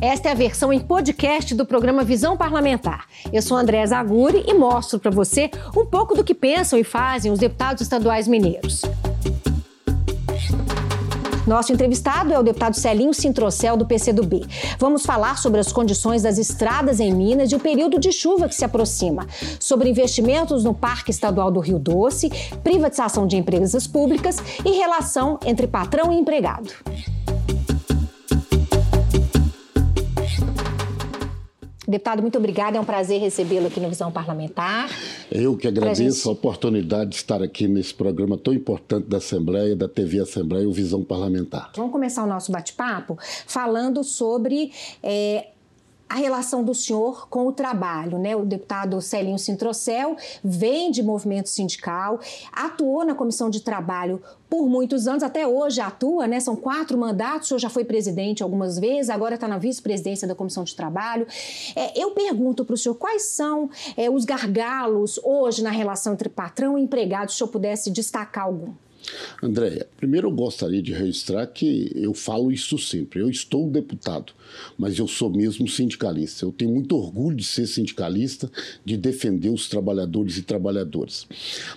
Esta é a versão em podcast do programa Visão Parlamentar. Eu sou André Zaguri e mostro para você um pouco do que pensam e fazem os deputados estaduais mineiros. Nosso entrevistado é o deputado Celinho Sintrocel, do PCdoB. Vamos falar sobre as condições das estradas em Minas e o período de chuva que se aproxima, sobre investimentos no Parque Estadual do Rio Doce, privatização de empresas públicas e relação entre patrão e empregado. Deputado, muito obrigada. É um prazer recebê-lo aqui no Visão Parlamentar. Eu que agradeço gente... a oportunidade de estar aqui nesse programa tão importante da Assembleia, da TV Assembleia, o Visão Parlamentar. Vamos começar o nosso bate-papo falando sobre é, a relação do senhor com o trabalho, né? O deputado Celinho Sintrocel vem de movimento sindical, atuou na comissão de trabalho por muitos anos, até hoje atua, né? São quatro mandatos, o senhor já foi presidente algumas vezes, agora está na vice-presidência da comissão de trabalho. É, eu pergunto para o senhor quais são é, os gargalos hoje na relação entre patrão e empregado, se o senhor pudesse destacar algum. Andréia, primeiro eu gostaria de registrar que eu falo isso sempre. Eu estou deputado, mas eu sou mesmo sindicalista. Eu tenho muito orgulho de ser sindicalista, de defender os trabalhadores e trabalhadoras.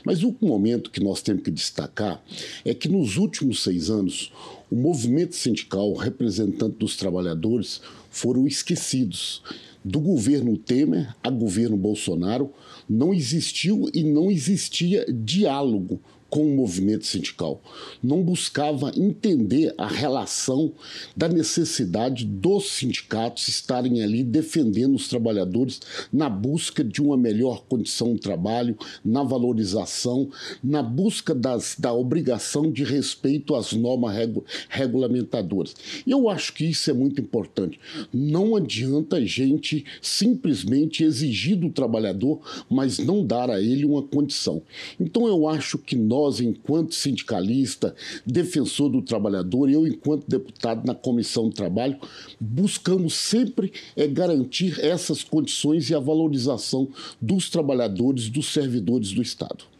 Mas o momento que nós temos que destacar é que nos últimos seis anos, o movimento sindical, representante dos trabalhadores, foram esquecidos. Do governo Temer a governo Bolsonaro, não existiu e não existia diálogo com o movimento sindical. Não buscava entender a relação da necessidade dos sindicatos estarem ali defendendo os trabalhadores na busca de uma melhor condição de trabalho, na valorização, na busca das, da obrigação de respeito às normas regu, regulamentadoras. Eu acho que isso é muito importante. Não adianta a gente simplesmente exigir do trabalhador, mas não dar a ele uma condição. Então eu acho que nós nós, enquanto sindicalista, defensor do trabalhador, eu, enquanto deputado na Comissão do Trabalho, buscamos sempre é, garantir essas condições e a valorização dos trabalhadores, dos servidores do Estado.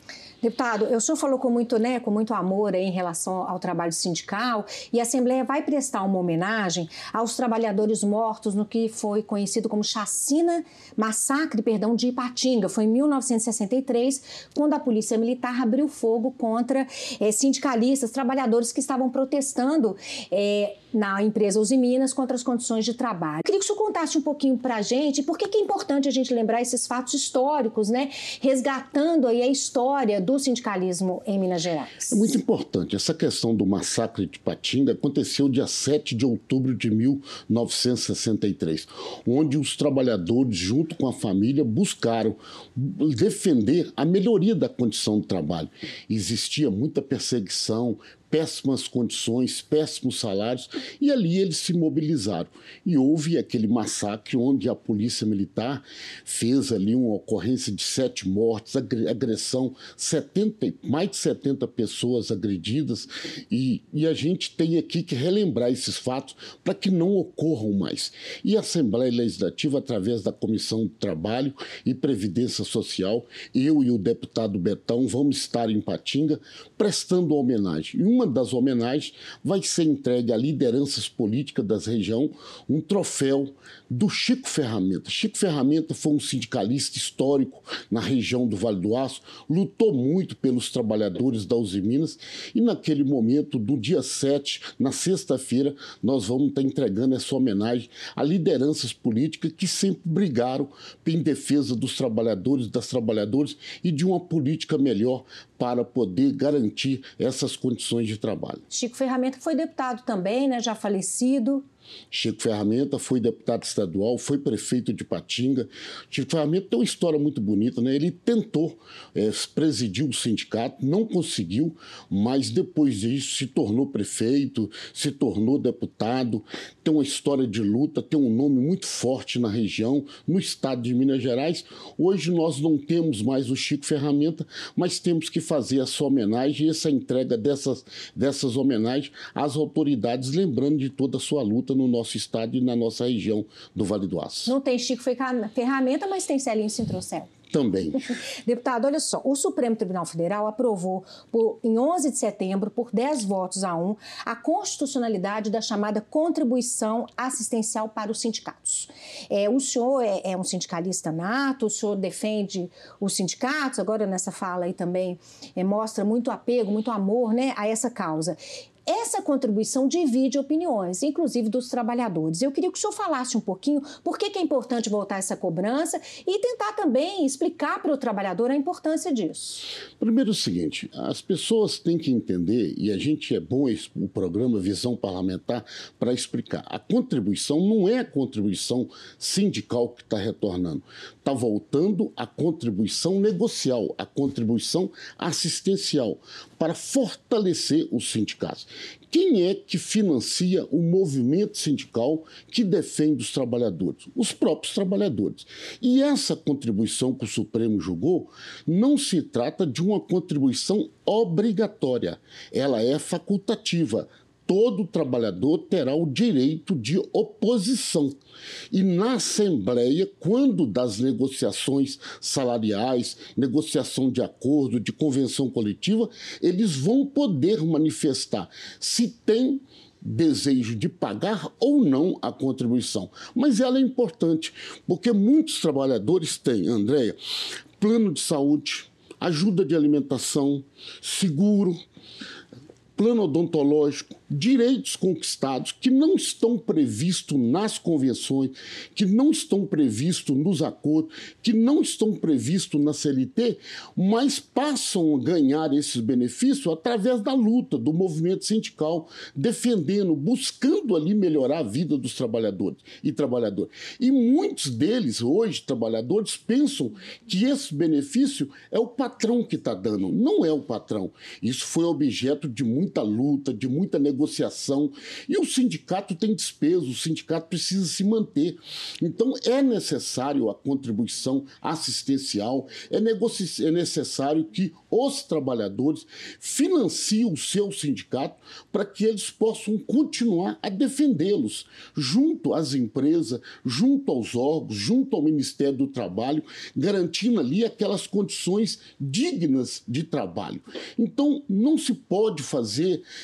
Deputado, o senhor falou com muito, né, com muito amor em relação ao trabalho sindical e a Assembleia vai prestar uma homenagem aos trabalhadores mortos no que foi conhecido como chacina, massacre, perdão, de Ipatinga. Foi em 1963, quando a Polícia Militar abriu fogo contra é, sindicalistas, trabalhadores que estavam protestando é, na empresa Uzi Minas contra as condições de trabalho. Queria que o senhor contasse um pouquinho para a gente por que, é importante a gente lembrar esses fatos históricos, né? Resgatando aí a história do sindicalismo em Minas Gerais. É muito importante. Essa questão do massacre de Patinga aconteceu dia 7 de outubro de 1963, onde os trabalhadores, junto com a família, buscaram defender a melhoria da condição do trabalho. Existia muita perseguição, péssimas condições, péssimos salários, e ali eles se mobilizaram. E houve aquele massacre onde a polícia militar fez ali uma ocorrência de sete mortes, agressão, 70, mais de 70 pessoas agredidas, e, e a gente tem aqui que relembrar esses fatos para que não ocorram mais. E a Assembleia Legislativa, através da Comissão de Trabalho e Previdência Social, eu e o deputado Betão vamos estar em Patinga prestando homenagem. E uma uma das homenagens vai ser entregue a lideranças políticas da região um troféu do Chico Ferramenta. Chico Ferramenta foi um sindicalista histórico na região do Vale do Aço, lutou muito pelos trabalhadores da Uzi Minas e naquele momento, do dia 7, na sexta-feira, nós vamos estar entregando essa homenagem a lideranças políticas que sempre brigaram em defesa dos trabalhadores, das trabalhadoras e de uma política melhor para poder garantir essas condições de trabalho. Chico Ferramenta foi deputado também, né, já falecido. Chico Ferramenta foi deputado estadual, foi prefeito de Patinga. Chico Ferramenta tem uma história muito bonita, né? Ele tentou é, presidir o sindicato, não conseguiu, mas depois disso se tornou prefeito, se tornou deputado, tem uma história de luta, tem um nome muito forte na região, no estado de Minas Gerais. Hoje nós não temos mais o Chico Ferramenta, mas temos que fazer essa homenagem e essa entrega dessas, dessas homenagens às autoridades, lembrando de toda a sua luta no nosso estado e na nossa região do Vale do Aço. Não tem Chico Ferramenta, mas tem Celinho Sintrocel. também. Deputado, olha só, o Supremo Tribunal Federal aprovou por, em 11 de setembro, por 10 votos a 1, a constitucionalidade da chamada contribuição assistencial para os sindicatos. É, o senhor é, é um sindicalista nato, o senhor defende os sindicatos, agora nessa fala aí também é, mostra muito apego, muito amor né, a essa causa. Essa contribuição divide opiniões, inclusive dos trabalhadores. Eu queria que o senhor falasse um pouquinho por que, é importante voltar essa cobrança e tentar também explicar para o trabalhador a importância disso. Primeiro é o seguinte, as pessoas têm que entender, e a gente é bom o programa Visão Parlamentar para explicar. A contribuição não é a contribuição sindical que está retornando. Está voltando a contribuição negocial, a contribuição assistencial, para fortalecer os sindicatos. Quem é que financia o movimento sindical que defende os trabalhadores? Os próprios trabalhadores. E essa contribuição que o Supremo julgou não se trata de uma contribuição obrigatória, ela é facultativa todo trabalhador terá o direito de oposição. E na Assembleia, quando das negociações salariais, negociação de acordo, de convenção coletiva, eles vão poder manifestar se tem desejo de pagar ou não a contribuição. Mas ela é importante, porque muitos trabalhadores têm, Andréia, plano de saúde, ajuda de alimentação, seguro, plano odontológico, direitos conquistados que não estão previstos nas convenções, que não estão previstos nos acordos, que não estão previstos na CLT, mas passam a ganhar esses benefícios através da luta, do movimento sindical, defendendo, buscando ali melhorar a vida dos trabalhadores e trabalhadoras. E muitos deles, hoje, trabalhadores, pensam que esse benefício é o patrão que está dando. Não é o patrão. Isso foi objeto de muita luta, de muita negociação. E o sindicato tem despesa, o sindicato precisa se manter. Então, é necessário a contribuição assistencial, é, é necessário que os trabalhadores financiem o seu sindicato para que eles possam continuar a defendê-los junto às empresas, junto aos órgãos, junto ao Ministério do Trabalho, garantindo ali aquelas condições dignas de trabalho. Então, não se pode fazer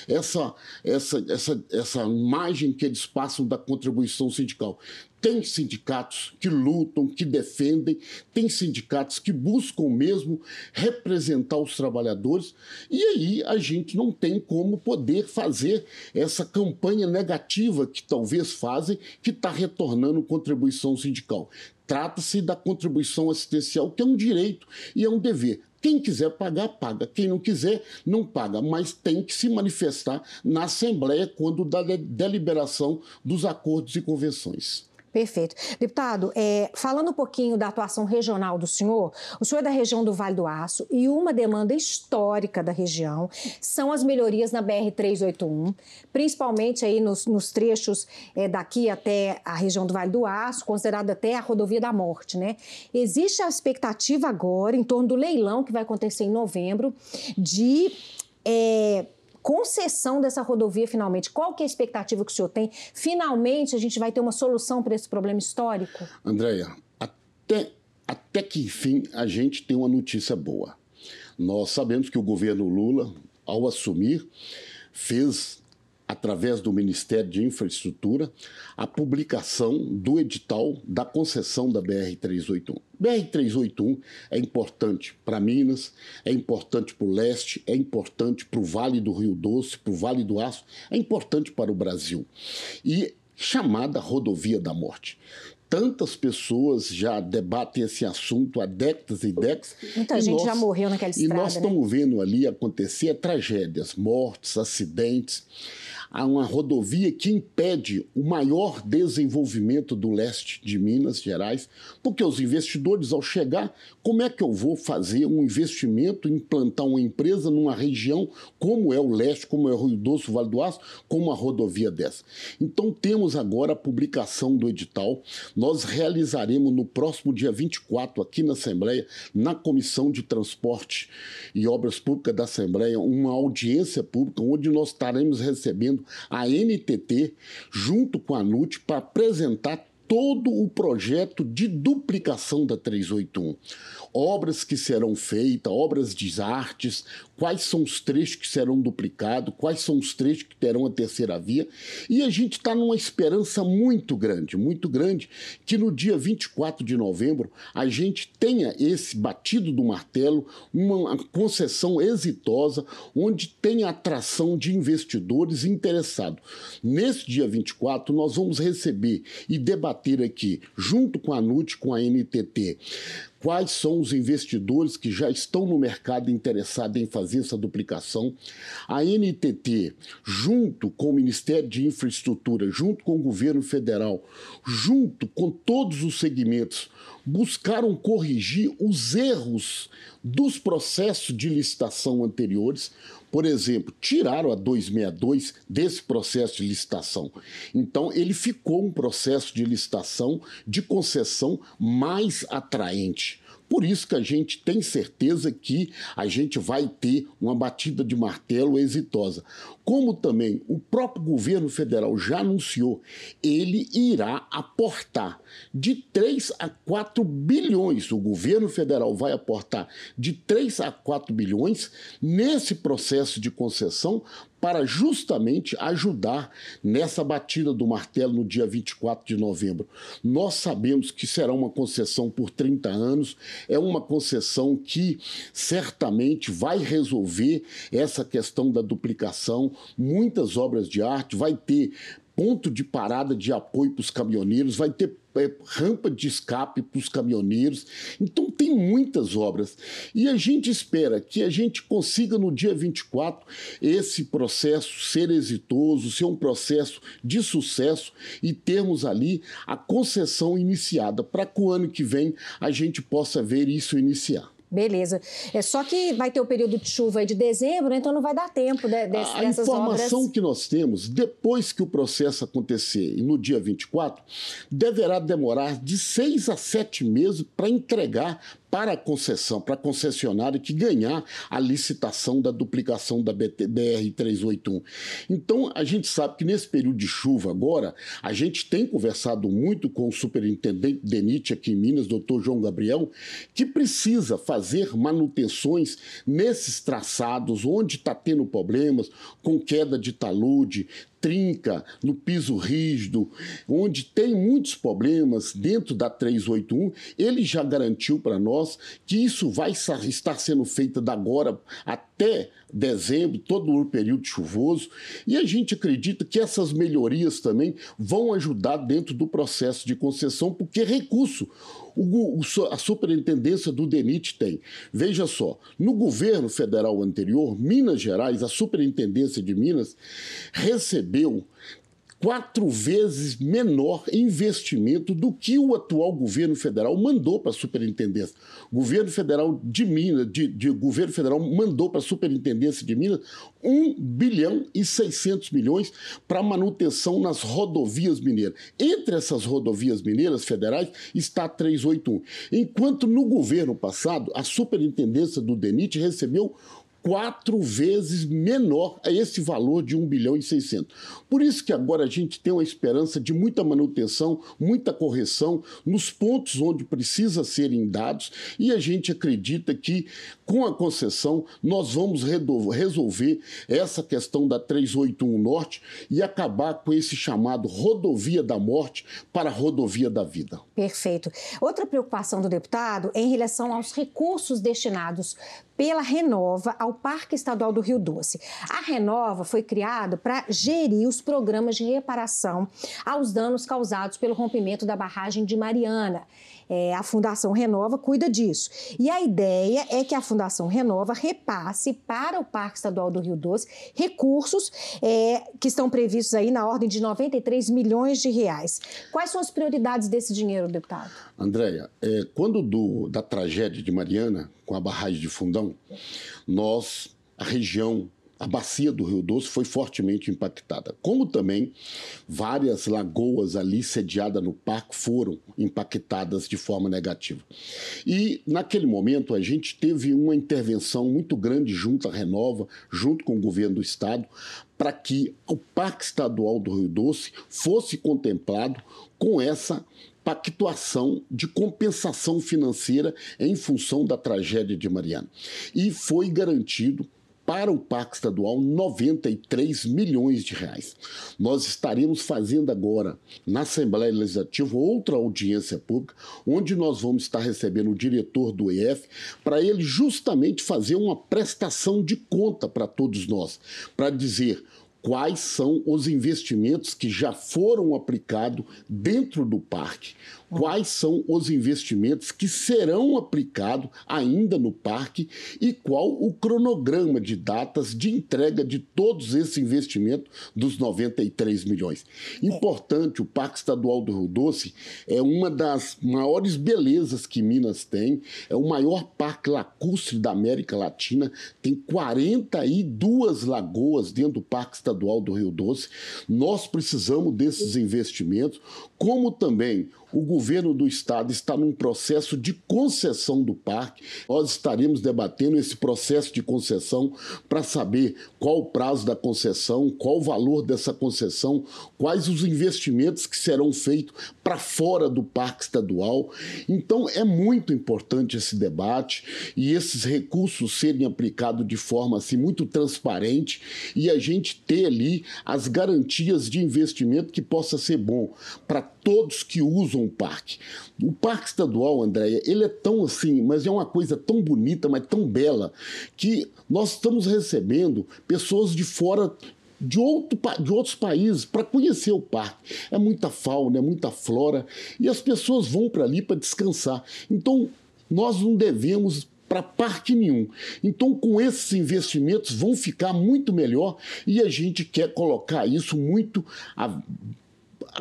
essa, essa, essa, essa imagem que eles passam da contribuição sindical. Tem sindicatos que lutam, que defendem, tem sindicatos que buscam mesmo representar os trabalhadores, e aí a gente não tem como poder fazer essa campanha negativa que talvez fazem, que está retornando contribuição sindical. Trata-se da contribuição assistencial, que é um direito e é um dever. Quem quiser pagar, paga. Quem não quiser, não paga. Mas tem que se manifestar na Assembleia quando da deliberação dos acordos e convenções. Perfeito. Deputado, é, falando um pouquinho da atuação regional do senhor, o senhor é da região do Vale do Aço e uma demanda histórica da região são as melhorias na BR-381, principalmente aí nos, nos trechos é, daqui até a região do Vale do Aço, considerada até a rodovia da morte, né? Existe a expectativa agora, em torno do leilão que vai acontecer em novembro, de é, concessão dessa rodovia finalmente? Qual que é a expectativa que o senhor tem? Finalmente a gente vai ter uma solução para esse problema histórico? Andréia, até, até que enfim a gente tem uma notícia boa. Nós sabemos que o governo Lula, ao assumir, fez através do Ministério de Infraestrutura, a publicação do edital da concessão da BR-381. BR-381 é importante para Minas, é importante para o leste, é importante para o Vale do Rio Doce, para o Vale do Aço, é importante para o Brasil. E chamada Rodovia da Morte tantas pessoas já debatem esse assunto há décadas e décadas. Muita e gente nós, já morreu naquela estrada. E nós né? estamos vendo ali acontecer tragédias, mortes, acidentes a uma rodovia que impede o maior desenvolvimento do leste de Minas Gerais, porque os investidores, ao chegar, como é que eu vou fazer um investimento, implantar uma empresa numa região como é o leste, como é o Rio Doce, o Vale do Aço, com uma rodovia dessa? Então temos agora a publicação do edital. Nós realizaremos no próximo dia 24, aqui na Assembleia, na Comissão de Transporte e Obras Públicas da Assembleia, uma audiência pública onde nós estaremos recebendo a NTT junto com a NUT para apresentar todo o projeto de duplicação da 381. Obras que serão feitas, obras de artes, quais são os trechos que serão duplicados, quais são os trechos que terão a terceira via. E a gente está numa esperança muito grande, muito grande, que no dia 24 de novembro a gente tenha esse batido do martelo, uma concessão exitosa, onde tenha atração de investidores interessados. Nesse dia 24, nós vamos receber e debater aqui, junto com a NUT, com a NTT, quais são os investidores que já estão no mercado interessados em fazer essa duplicação. A NTT, junto com o Ministério de Infraestrutura, junto com o governo federal, junto com todos os segmentos, buscaram corrigir os erros dos processos de licitação anteriores. Por exemplo, tiraram a 262 desse processo de licitação. Então, ele ficou um processo de licitação de concessão mais atraente. Por isso que a gente tem certeza que a gente vai ter uma batida de martelo exitosa. Como também o próprio governo federal já anunciou, ele irá aportar de 3 a 4 bilhões. O governo federal vai aportar de 3 a 4 bilhões nesse processo de concessão para justamente ajudar nessa batida do martelo no dia 24 de novembro. Nós sabemos que será uma concessão por 30 anos, é uma concessão que certamente vai resolver essa questão da duplicação, muitas obras de arte, vai ter ponto de parada de apoio para os caminhoneiros, vai ter é, rampa de escape para os caminhoneiros. Então, tem muitas obras. E a gente espera que a gente consiga, no dia 24, esse processo ser exitoso, ser um processo de sucesso e termos ali a concessão iniciada, para que o ano que vem a gente possa ver isso iniciar. Beleza. É só que vai ter o período de chuva de dezembro, né? então não vai dar tempo de, de, a dessas informação obras. que nós temos, depois que o processo acontecer e no dia 24, deverá demorar de seis a sete meses para entregar para a concessão, para a concessionária que ganhar a licitação da duplicação da BR-381. Então, a gente sabe que nesse período de chuva agora, a gente tem conversado muito com o superintendente DENIT aqui em Minas, doutor João Gabriel, que precisa fazer manutenções nesses traçados onde está tendo problemas com queda de talude, trinca, no piso rígido, onde tem muitos problemas dentro da 381, ele já garantiu para nós que isso vai estar sendo feito da agora até dezembro, todo o período chuvoso, e a gente acredita que essas melhorias também vão ajudar dentro do processo de concessão, porque recurso o, a superintendência do DENIT tem. Veja só, no governo federal anterior, Minas Gerais, a superintendência de Minas, recebeu quatro vezes menor investimento do que o atual governo federal mandou para a superintendência. O governo federal de Minas, de, de governo federal mandou para a superintendência de Minas 1 bilhão e 600 milhões para manutenção nas rodovias mineiras. Entre essas rodovias mineiras federais está a 381. Enquanto no governo passado, a superintendência do DENIT recebeu quatro vezes menor a esse valor de 1 bilhão e 600. Por isso que agora a gente tem uma esperança de muita manutenção, muita correção nos pontos onde precisa serem dados e a gente acredita que com a concessão nós vamos resolver essa questão da 381 Norte e acabar com esse chamado rodovia da morte para rodovia da vida. Perfeito. Outra preocupação do deputado é em relação aos recursos destinados pela Renova ao Parque Estadual do Rio Doce. A Renova foi criada para gerir os programas de reparação aos danos causados pelo rompimento da barragem de Mariana. É, a Fundação Renova cuida disso. E a ideia é que a Fundação Renova repasse para o Parque Estadual do Rio Doce recursos é, que estão previstos aí na ordem de 93 milhões de reais. Quais são as prioridades desse dinheiro, deputado? Andréia, é, quando do, da tragédia de Mariana, com a barragem de Fundão, nós, a região a bacia do Rio Doce foi fortemente impactada, como também várias lagoas ali sediadas no parque foram impactadas de forma negativa. E naquele momento a gente teve uma intervenção muito grande junto à Renova, junto com o governo do estado, para que o Parque Estadual do Rio Doce fosse contemplado com essa pactuação de compensação financeira em função da tragédia de Mariana. E foi garantido para o Parque Estadual 93 milhões de reais. Nós estaremos fazendo agora, na Assembleia Legislativa, outra audiência pública, onde nós vamos estar recebendo o diretor do EF, para ele justamente fazer uma prestação de conta para todos nós, para dizer quais são os investimentos que já foram aplicados dentro do parque, quais são os investimentos que serão aplicados ainda no parque e qual o cronograma de datas de entrega de todos esses investimentos dos 93 milhões. Importante, o Parque Estadual do Rio Doce é uma das maiores belezas que Minas tem, é o maior parque lacustre da América Latina, tem 42 lagoas dentro do Parque Estadual do Rio Doce. Nós precisamos desses investimentos, como também o governo do estado está num processo de concessão do parque. Nós estaremos debatendo esse processo de concessão para saber qual o prazo da concessão, qual o valor dessa concessão, quais os investimentos que serão feitos para fora do parque estadual. Então é muito importante esse debate e esses recursos serem aplicados de forma assim muito transparente e a gente ter ali as garantias de investimento que possa ser bom para todos que usam o parque. O parque estadual, Andréia, ele é tão assim, mas é uma coisa tão bonita, mas tão bela, que nós estamos recebendo pessoas de fora de, outro, de outros países para conhecer o parque. É muita fauna, é muita flora, e as pessoas vão para ali para descansar. Então, nós não devemos para parque nenhum. Então, com esses investimentos, vão ficar muito melhor e a gente quer colocar isso muito a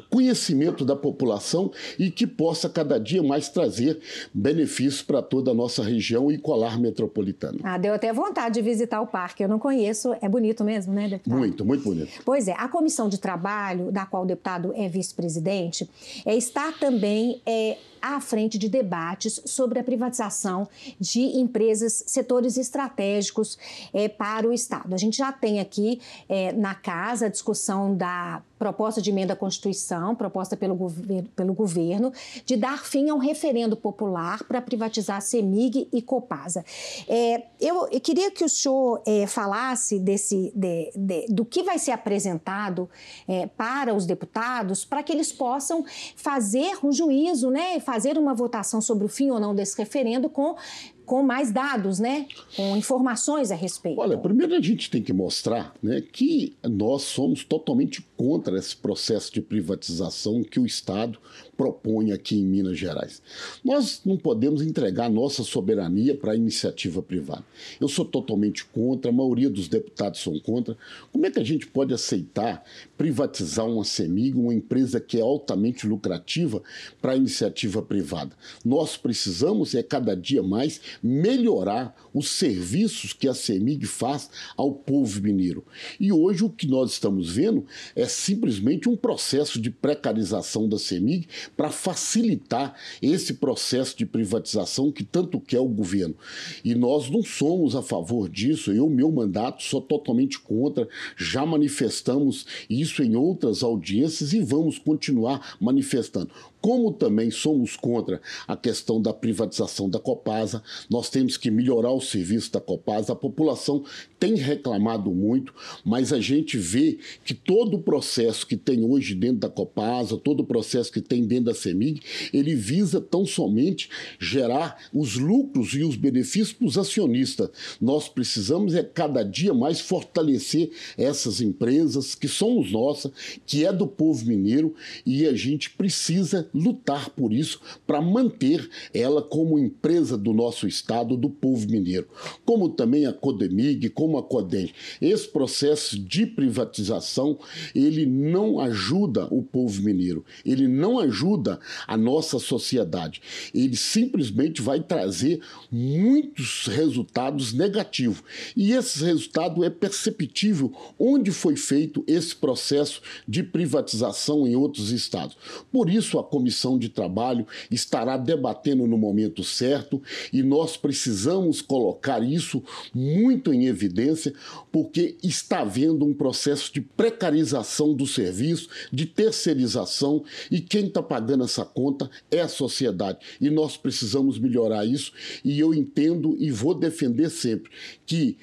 conhecimento da população e que possa cada dia mais trazer benefícios para toda a nossa região e colar metropolitano. Ah, deu até vontade de visitar o parque. Eu não conheço. É bonito mesmo, né, deputado? Muito, muito bonito. Pois é. A comissão de trabalho, da qual o deputado é vice-presidente, é, está também é, à frente de debates sobre a privatização de empresas, setores estratégicos é, para o Estado. A gente já tem aqui é, na casa a discussão da proposta de emenda à Constituição, proposta pelo, gover pelo governo, de dar fim a um referendo popular para privatizar a CEMIG e Copasa. É, eu, eu, queria que o senhor é, falasse desse, de, de, do que vai ser apresentado é, para os deputados, para que eles possam fazer um juízo, né, fazer uma votação sobre o fim ou não desse referendo com com mais dados, né? Com informações a respeito. Olha, primeiro a gente tem que mostrar né, que nós somos totalmente contra esse processo de privatização que o Estado propõe aqui em Minas Gerais. Nós não podemos entregar nossa soberania para a iniciativa privada. Eu sou totalmente contra, a maioria dos deputados são contra. Como é que a gente pode aceitar privatizar uma CEMIG, uma empresa que é altamente lucrativa, para a iniciativa privada? Nós precisamos, é cada dia mais, melhorar os serviços que a CEMIG faz ao povo mineiro. E hoje o que nós estamos vendo é simplesmente um processo de precarização da CEMIG para facilitar esse processo de privatização que tanto quer o governo. E nós não somos a favor disso. Eu, meu mandato, sou totalmente contra. Já manifestamos isso em outras audiências e vamos continuar manifestando como também somos contra a questão da privatização da Copasa, nós temos que melhorar o serviço da Copasa. A população tem reclamado muito, mas a gente vê que todo o processo que tem hoje dentro da Copasa, todo o processo que tem dentro da CEMIG, ele visa tão somente gerar os lucros e os benefícios para os acionistas. Nós precisamos é cada dia mais fortalecer essas empresas que somos nossas, que é do povo mineiro e a gente precisa lutar por isso para manter ela como empresa do nosso Estado do povo mineiro, como também a Codemig, como a Codem. Esse processo de privatização, ele não ajuda o povo mineiro, ele não ajuda a nossa sociedade. Ele simplesmente vai trazer muitos resultados negativos. E esse resultado é perceptível onde foi feito esse processo de privatização em outros estados. Por isso, a Comissão de Trabalho estará debatendo no momento certo e nós precisamos colocar isso muito em evidência, porque está havendo um processo de precarização do serviço, de terceirização, e quem está pagando essa conta é a sociedade. E nós precisamos melhorar isso, e eu entendo e vou defender sempre que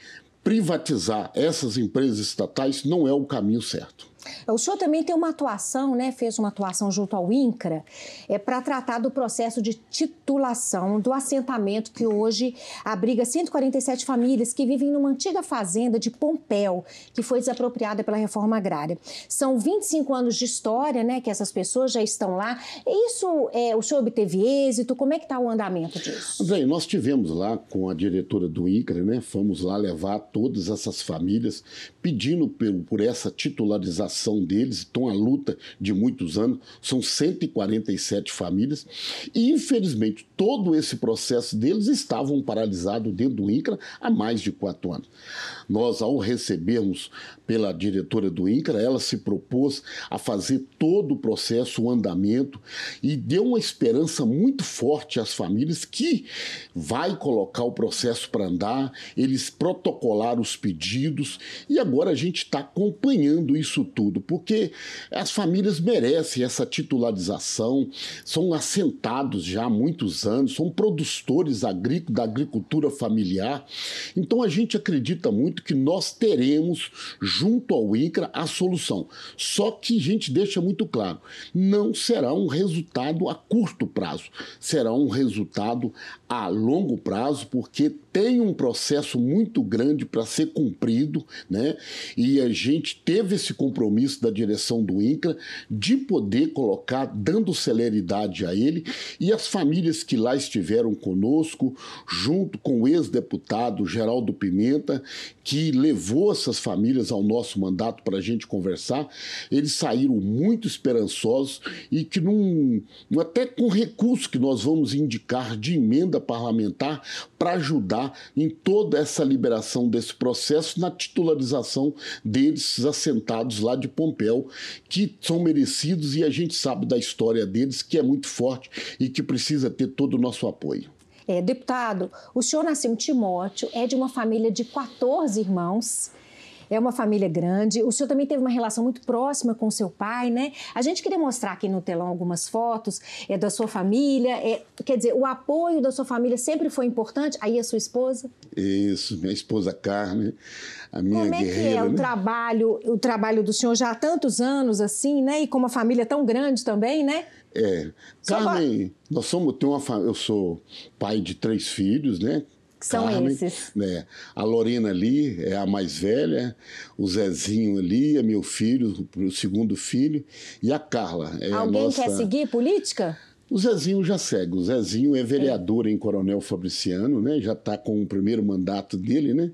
privatizar essas empresas estatais não é o caminho certo. O senhor também tem uma atuação, né? Fez uma atuação junto ao INCRA é, para tratar do processo de titulação do assentamento que hoje abriga 147 famílias que vivem numa antiga fazenda de Pompéu, que foi desapropriada pela reforma agrária. São 25 anos de história, né? Que essas pessoas já estão lá. Isso, é, o senhor obteve êxito? Como é que está o andamento disso? Bem, nós tivemos lá com a diretora do INCRA, né? Fomos lá levar todas essas famílias pedindo por, por essa titularização deles, estão à luta de muitos anos, são 147 famílias, e infelizmente todo esse processo deles estavam paralisados dentro do INCRA há mais de quatro anos. Nós, ao recebermos pela diretora do INCRA, ela se propôs a fazer todo o processo, o andamento, e deu uma esperança muito forte às famílias que vai colocar o processo para andar, eles protocolaram os pedidos, e agora a gente está acompanhando isso tudo porque as famílias merecem essa titularização, são assentados já há muitos anos, são produtores da agricultura familiar. Então a gente acredita muito que nós teremos, junto ao INCRA, a solução. Só que a gente deixa muito claro: não será um resultado a curto prazo, será um resultado a longo prazo, porque tem um processo muito grande para ser cumprido, né? E a gente teve esse compromisso da direção do INCRA de poder colocar, dando celeridade a ele, e as famílias que lá estiveram conosco, junto com o ex-deputado Geraldo Pimenta, que levou essas famílias ao nosso mandato para a gente conversar, eles saíram muito esperançosos e que, num, até com recursos que nós vamos indicar de emenda parlamentar, para ajudar em toda essa liberação desse processo na titularização deles assentados lá de Pompéu, que são merecidos e a gente sabe da história deles que é muito forte e que precisa ter todo o nosso apoio. É, deputado, o senhor nasceu em Timóteo, é de uma família de 14 irmãos é uma família grande. O senhor também teve uma relação muito próxima com seu pai, né? A gente queria mostrar aqui no telão algumas fotos é, da sua família. É, quer dizer, o apoio da sua família sempre foi importante. Aí a sua esposa? Isso, minha esposa Carmen, a minha Como é que é né? o trabalho, o trabalho do senhor já há tantos anos assim, né? E com uma família tão grande também, né? É. Carmen, nós somos, tem uma, eu sou pai de três filhos, né? São Carmen, esses? Né? A Lorena ali é a mais velha, o Zezinho ali é meu filho, o segundo filho, e a Carla. É Alguém a nossa... quer seguir política? O Zezinho já segue. O Zezinho é vereador é. em Coronel Fabriciano, né? Já está com o primeiro mandato dele, né?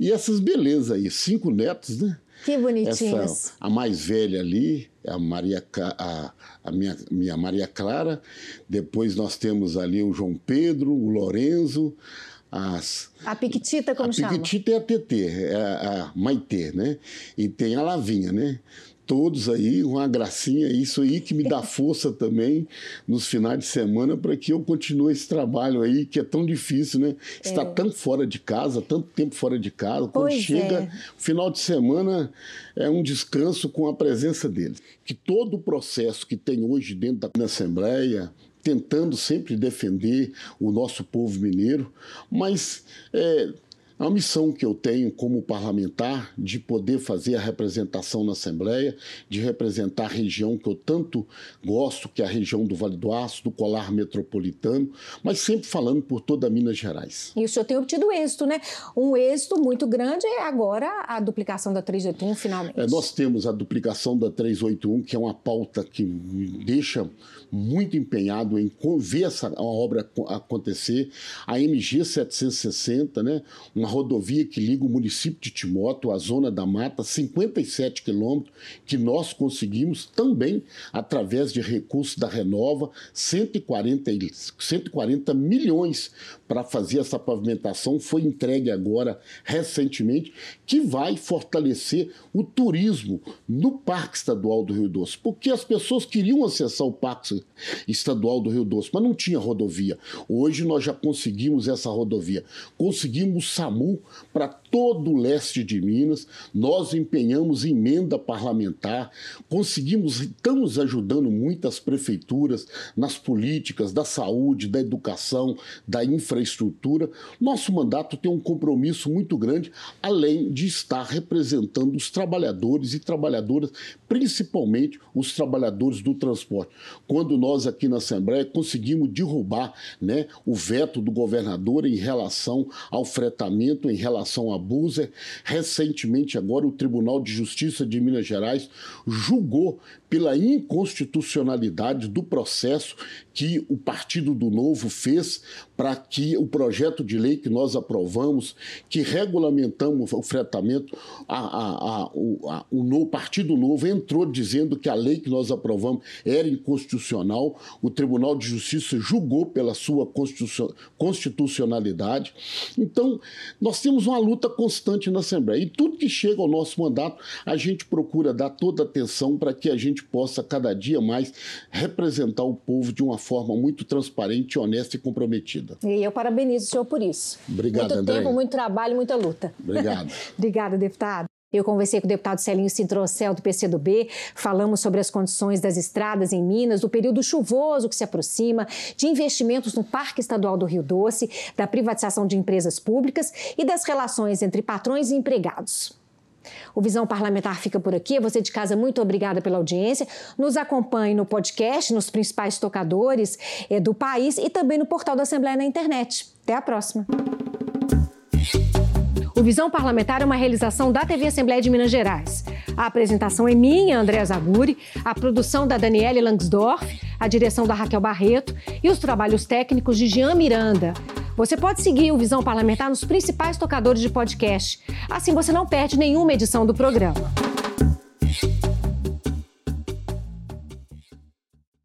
E essas belezas aí, cinco netos, né? Que bonitinhos. Essa, a mais velha ali, a Maria, a, a minha, minha Maria Clara. Depois nós temos ali o João Pedro, o Lorenzo, as. A Piquitita, como a chama? A Piquitita é a TT, é a, a Maitê, né? E tem a Lavinha, né? Todos aí, uma gracinha, isso aí que me dá força também nos finais de semana para que eu continue esse trabalho aí que é tão difícil, né? Está é. tão fora de casa, tanto tempo fora de casa. Quando pois chega é. final de semana, é um descanso com a presença deles. Que todo o processo que tem hoje dentro da Assembleia, tentando sempre defender o nosso povo mineiro, mas é, Uma missão que eu tenho como parlamentar de poder fazer a representação na Assembleia, de representar a região que eu tanto gosto, que é a região do Vale do Aço, do Colar Metropolitano, mas sempre falando por toda Minas Gerais. E o senhor tem obtido êxito, né? Um êxito muito grande é agora a duplicação da 381, finalmente. É, nós temos a duplicação da 381, que é uma pauta que me deixa muito empenhado em ver essa obra acontecer. A MG 760, né? Uma rodovia que liga o município de Timóteo à Zona da Mata, 57 quilômetros, que nós conseguimos também através de recursos da Renova, 140, 140 milhões para fazer essa pavimentação, foi entregue agora recentemente, que vai fortalecer o turismo no Parque Estadual do Rio Doce, porque as pessoas queriam acessar o Parque Estadual do Rio Doce, mas não tinha rodovia. Hoje nós já conseguimos essa rodovia, conseguimos o SAMU para todo o leste de Minas, nós empenhamos emenda parlamentar, conseguimos, estamos ajudando muitas prefeituras nas políticas da saúde, da educação, da infraestrutura. Nosso mandato tem um compromisso muito grande, além de estar representando os trabalhadores e trabalhadoras, principalmente os trabalhadores do transporte. Quando nós aqui na Assembleia conseguimos derrubar né, o veto do governador em relação ao fretamento, em relação a Buser. Recentemente, agora, o Tribunal de Justiça de Minas Gerais julgou pela inconstitucionalidade do processo que o Partido do Novo fez para que o projeto de lei que nós aprovamos, que regulamentamos o fretamento, a, a, a, o, o Partido Novo entrou dizendo que a lei que nós aprovamos era inconstitucional. O Tribunal de Justiça julgou pela sua constitucionalidade. Então, nós temos uma luta constante na Assembleia. E tudo que chega ao nosso mandato, a gente procura dar toda atenção para que a gente possa, cada dia mais, representar o povo de uma forma muito transparente, honesta e comprometida. E eu parabenizo o senhor por isso. Obrigado, Muito André. tempo, muito trabalho, muita luta. Obrigado. Obrigada, deputado. Eu conversei com o deputado Celinho Cintrocel, do PCdoB, falamos sobre as condições das estradas em Minas, do período chuvoso que se aproxima, de investimentos no Parque Estadual do Rio Doce, da privatização de empresas públicas e das relações entre patrões e empregados. O Visão Parlamentar fica por aqui. Você de casa, muito obrigada pela audiência. Nos acompanhe no podcast, nos principais tocadores é, do país e também no portal da Assembleia na internet. Até a próxima. O Visão Parlamentar é uma realização da TV Assembleia de Minas Gerais. A apresentação é minha, Andréa Zaguri, a produção da Daniele Langsdorff, a direção da Raquel Barreto e os trabalhos técnicos de Jean Miranda. Você pode seguir o Visão Parlamentar nos principais tocadores de podcast. Assim você não perde nenhuma edição do programa.